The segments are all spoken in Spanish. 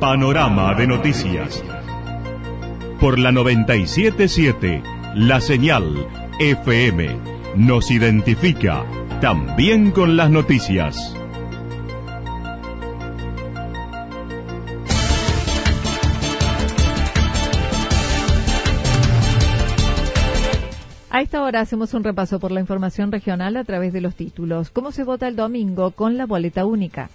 Panorama de noticias. Por la 977, la señal FM nos identifica también con las noticias. A esta hora hacemos un repaso por la información regional a través de los títulos. ¿Cómo se vota el domingo con la boleta única?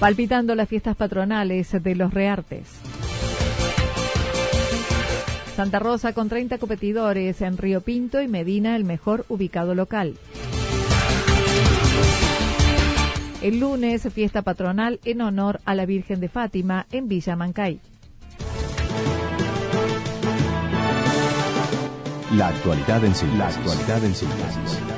Palpitando las fiestas patronales de los Reartes. Santa Rosa con 30 competidores en Río Pinto y Medina el mejor ubicado local. El lunes, fiesta patronal en honor a la Virgen de Fátima en Villa Mancay. La actualidad en síntesis.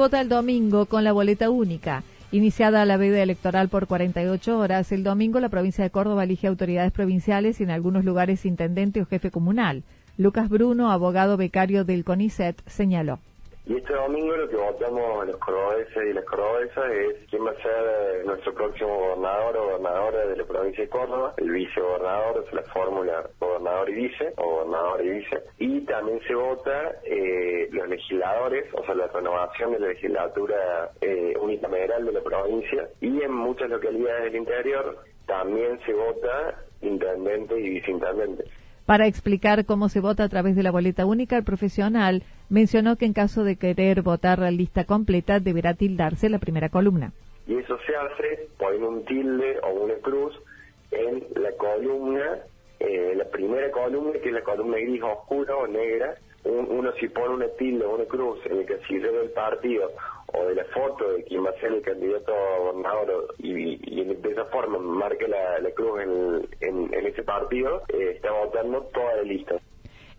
Vota el domingo con la boleta única? Iniciada la veda electoral por 48 horas, el domingo la provincia de Córdoba elige autoridades provinciales y en algunos lugares intendente o jefe comunal. Lucas Bruno, abogado becario del CONICET, señaló. Y este domingo lo que votamos los cordobeses y las cordobesas es quién va a ser eh, nuestro próximo gobernador o gobernadora de la provincia de Córdoba, el vicegobernador, es la fórmula gobernador y vice, o gobernador y vice. Y también se vota eh, los legisladores, o sea, la renovación de la legislatura eh, unicameral de la provincia. Y en muchas localidades del interior también se vota intendente y viceintendente. Para explicar cómo se vota a través de la boleta única, el profesional mencionó que en caso de querer votar la lista completa deberá tildarse la primera columna. Y eso se hace poniendo un tilde o una cruz en la columna, eh, la primera columna, que es la columna gris oscura o negra. uno si pone una tilde o una cruz en el casillero del partido o de la foto de quien va a ser el candidato a gobernador y, de esa forma marque la, cruz en, ese partido, eh, está votando toda la lista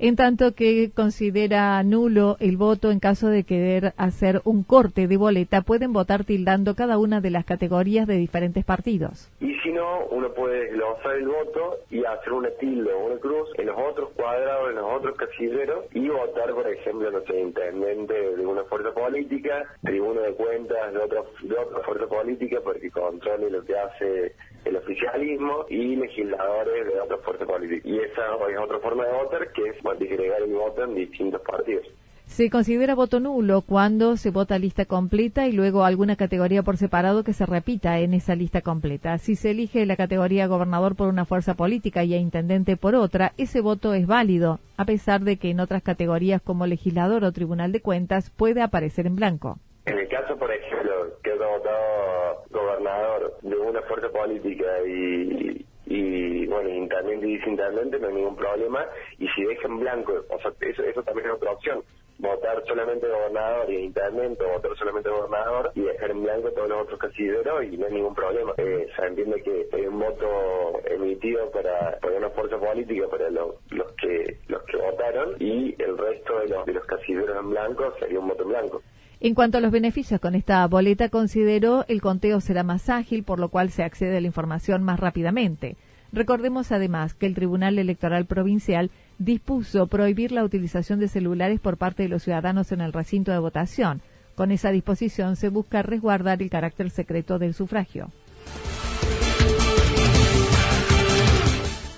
en tanto que considera nulo el voto en caso de querer hacer un corte de boleta, pueden votar tildando cada una de las categorías de diferentes partidos. Y si no, uno puede glosar el voto y hacer una tilde o una cruz en los otros cuadrados, en los otros casilleros y votar, por ejemplo, no sé, intendente de una fuerza política, tribuno de cuentas de otra, de otra fuerza política porque controle lo que hace el oficialismo y legisladores de otra fuerza política. Y esa es otra forma de votar que es disgregar el voto en distintos partidos. Se considera voto nulo cuando se vota lista completa y luego alguna categoría por separado que se repita en esa lista completa. Si se elige la categoría gobernador por una fuerza política y a intendente por otra, ese voto es válido, a pesar de que en otras categorías como legislador o tribunal de cuentas puede aparecer en blanco. En el caso, por ejemplo, que haya votado gobernador de una fuerza política y, y bueno, intendente y disintendente no hay ningún problema. Y si dejan blanco, o sea, eso, eso también es otra opción. Votar solamente gobernador y intendente, votar solamente gobernador y dejar en blanco todos los otros casilleros y no hay ningún problema. Eh, se entiende que hay un voto emitido para, una fuerza política para los que los que votaron y el resto de los, de los casilleros en blanco sería un voto en blanco. En cuanto a los beneficios con esta boleta, consideró el conteo será más ágil, por lo cual se accede a la información más rápidamente. Recordemos además que el Tribunal Electoral Provincial dispuso prohibir la utilización de celulares por parte de los ciudadanos en el recinto de votación. Con esa disposición se busca resguardar el carácter secreto del sufragio.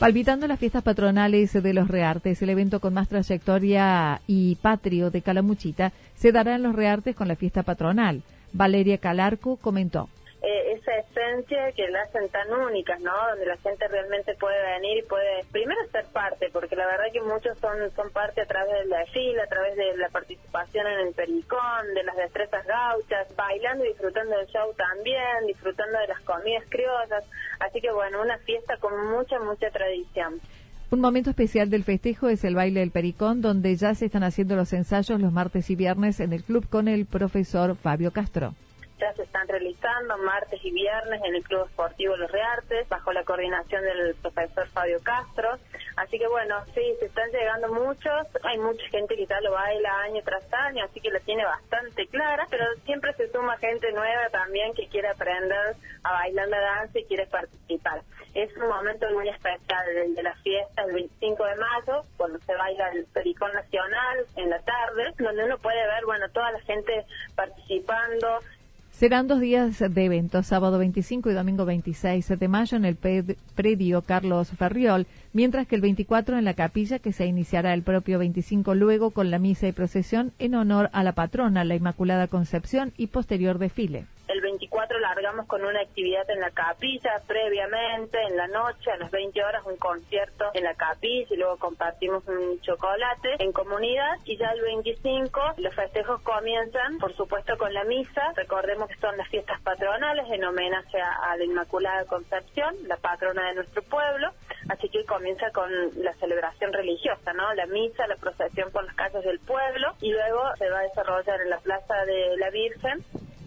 Palpitando las fiestas patronales de los Reartes, el evento con más trayectoria y patrio de Calamuchita se dará en los Reartes con la fiesta patronal. Valeria Calarco comentó eh, esa esencia que la hacen tan únicas, ¿no? Donde la gente realmente puede venir y puede primero ser parte, porque la verdad que muchos son son parte a través de la a través de la participación en el pericón, de las destrezas gauchas, bailando y disfrutando del show también, disfrutando de las comidas criollas, así que bueno, una fiesta con mucha, mucha tradición. Un momento especial del festejo es el baile del Pericón, donde ya se están haciendo los ensayos los martes y viernes en el club con el profesor Fabio Castro se están realizando martes y viernes en el Club Esportivo Los Reartes, bajo la coordinación del profesor Fabio Castro. Así que bueno, sí, se están llegando muchos, hay mucha gente que ya lo baila año tras año, así que lo tiene bastante clara, pero siempre se suma gente nueva también que quiere aprender a bailar la danza y quiere participar. Es un momento muy especial el de la fiesta, el 25 de mayo, cuando se baila el Pericón Nacional en la tarde, donde uno puede ver, bueno, toda la gente participando, Serán dos días de eventos, sábado 25 y domingo 26 de mayo en el predio Carlos Ferriol, mientras que el 24 en la capilla que se iniciará el propio 25 luego con la misa y procesión en honor a la patrona, la Inmaculada Concepción y posterior desfile. El 24 largamos con una actividad en la capilla previamente, en la noche, a las 20 horas un concierto en la capilla y luego compartimos un chocolate en comunidad y ya el 25 los festejos comienzan, por supuesto, con la misa. Recordemos que son las fiestas patronales en homenaje a, la Inmaculada Concepción, la patrona de nuestro pueblo, así que comienza con la celebración religiosa, ¿no? La misa, la procesión por las calles del pueblo y luego se va a desarrollar en la Plaza de la Virgen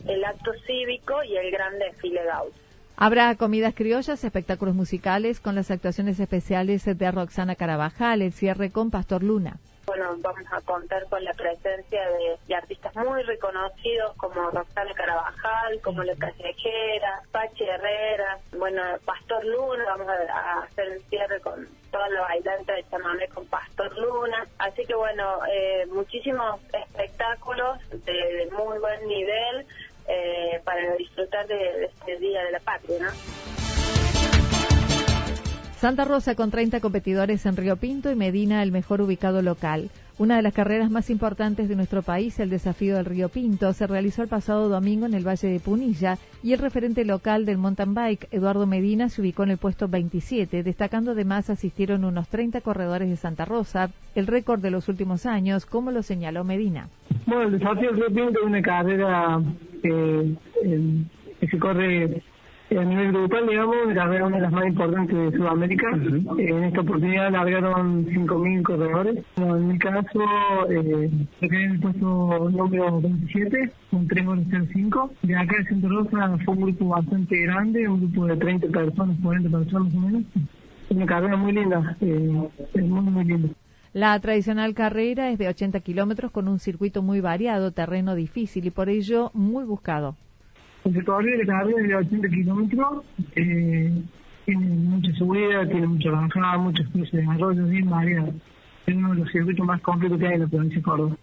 el acto cívico y el gran desfile gaucho. Habrá comidas criollas, espectáculos musicales con las actuaciones especiales de Roxana Carabajal, el cierre con Pastor Luna. Bueno, vamos a contar con la presencia de, artistas muy reconocidos como Roxana Carabajal, como La Callejera, Pachi Herrera, bueno, Pastor Luna, vamos a, hacer el cierre con toda la bailante de chamamé con Pastor Luna. Así que bueno, eh, muchísimos espectáculos de muy buen nivel eh, para disfrutar de, este Día de la Patria, ¿no? Santa Rosa con 30 competidores en Río Pinto y Medina el mejor ubicado local. Una de las carreras más importantes de nuestro país, el desafío del Río Pinto, se realizó el pasado domingo en el Valle de Punilla y el referente local del mountain bike, Eduardo Medina, se ubicó en el puesto 27. Destacando además asistieron unos 30 corredores de Santa Rosa, el récord de los últimos años, como lo señaló Medina. Bueno, el desafío del Río Pinto es una carrera eh, que se corre a nivel grupal, digamos, carrera una de las más importantes de Sudamérica. en esta oportunidad largaron 5.000 corredores. en mi caso, eh, quedé en el puesto número 27, con 3 horas 05. De acá de Santa Rosa fue un grupo bastante grande, un grupo de 30 personas, 40 personas más o menos. Una carrera muy linda, eh, muy, muy linda. La tradicional carrera es de 80 kilómetros con un circuito muy variado, terreno difícil y por ello muy buscado. El recorrido de carrera es de 80 kilómetros, eh, tiene mucha seguridad, tiene mucha bajada, muchos cruces de arroyos bien variados. Es uno de los circuitos más completos que hay en la provincia de Córdoba.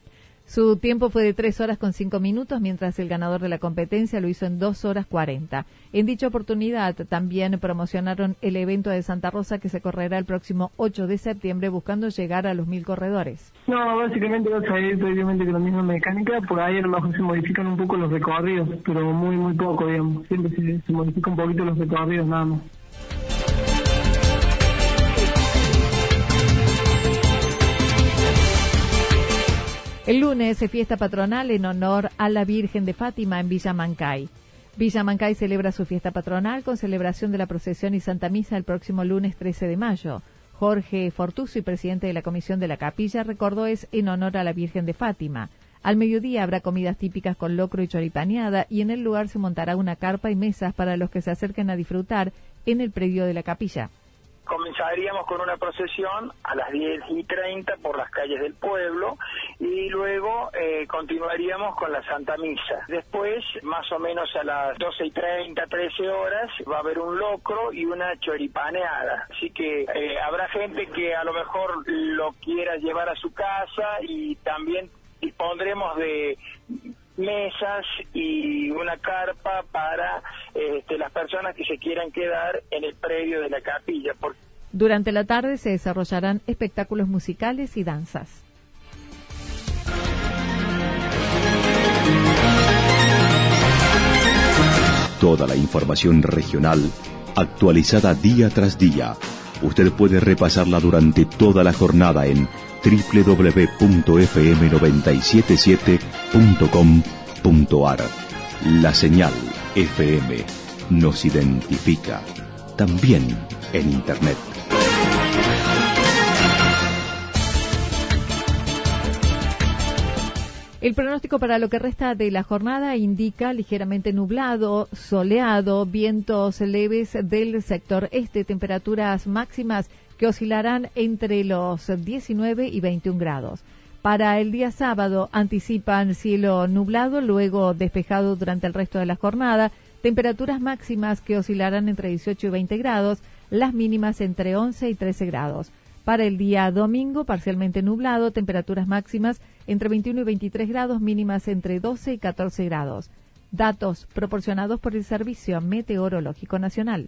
Su tiempo fue de 3 horas con 5 minutos, mientras el ganador de la competencia lo hizo en 2 horas 40. En dicha oportunidad también promocionaron el evento de Santa Rosa que se correrá el próximo 8 de septiembre buscando llegar a los mil corredores. No, básicamente va a salir previamente con la misma mecánica, por ahí a lo mejor se modifican un poco los recorridos, pero muy, muy poco, digamos. Siempre se, se modifican un poquito los recorridos nada más. El lunes se fiesta patronal en honor a la Virgen de Fátima en Villa Mancay. Villa Mancay celebra su fiesta patronal con celebración de la procesión y Santa Misa el próximo lunes 13 de mayo. Jorge Fortuso, presidente de la Comisión de la Capilla, recordó es en honor a la Virgen de Fátima. Al mediodía habrá comidas típicas con locro y choripaneada y en el lugar se montará una carpa y mesas para los que se acerquen a disfrutar en el predio de la capilla comenzaríamos con una procesión a las 10 y 30 por las calles del pueblo y luego eh, continuaríamos con la Santa Misa. Después, más o menos a las 12 y 30, 13 horas, va a haber un locro y una choripaneada. Así que eh, habrá gente que a lo mejor lo quiera llevar a su casa y también dispondremos de mesas y una carpa para este, las personas que se quieran quedar en el predio de la capilla. Durante la tarde se desarrollarán espectáculos musicales y danzas. Toda la información regional actualizada día tras día. Usted puede repasarla durante toda la jornada en www.fm977.com.ar. La señal FM nos identifica también en Internet. El pronóstico para lo que resta de la jornada indica ligeramente nublado, soleado, vientos leves del sector este, temperaturas máximas oscilarán entre los 19 y 21 grados. Para el día sábado anticipan cielo nublado, luego despejado durante el resto de la jornada, temperaturas máximas que oscilarán entre 18 y 20 grados, las mínimas entre 11 y 13 grados. Para el día domingo, parcialmente nublado, temperaturas máximas entre 21 y 23 grados, mínimas entre 12 y 14 grados. Datos proporcionados por el Servicio Meteorológico Nacional.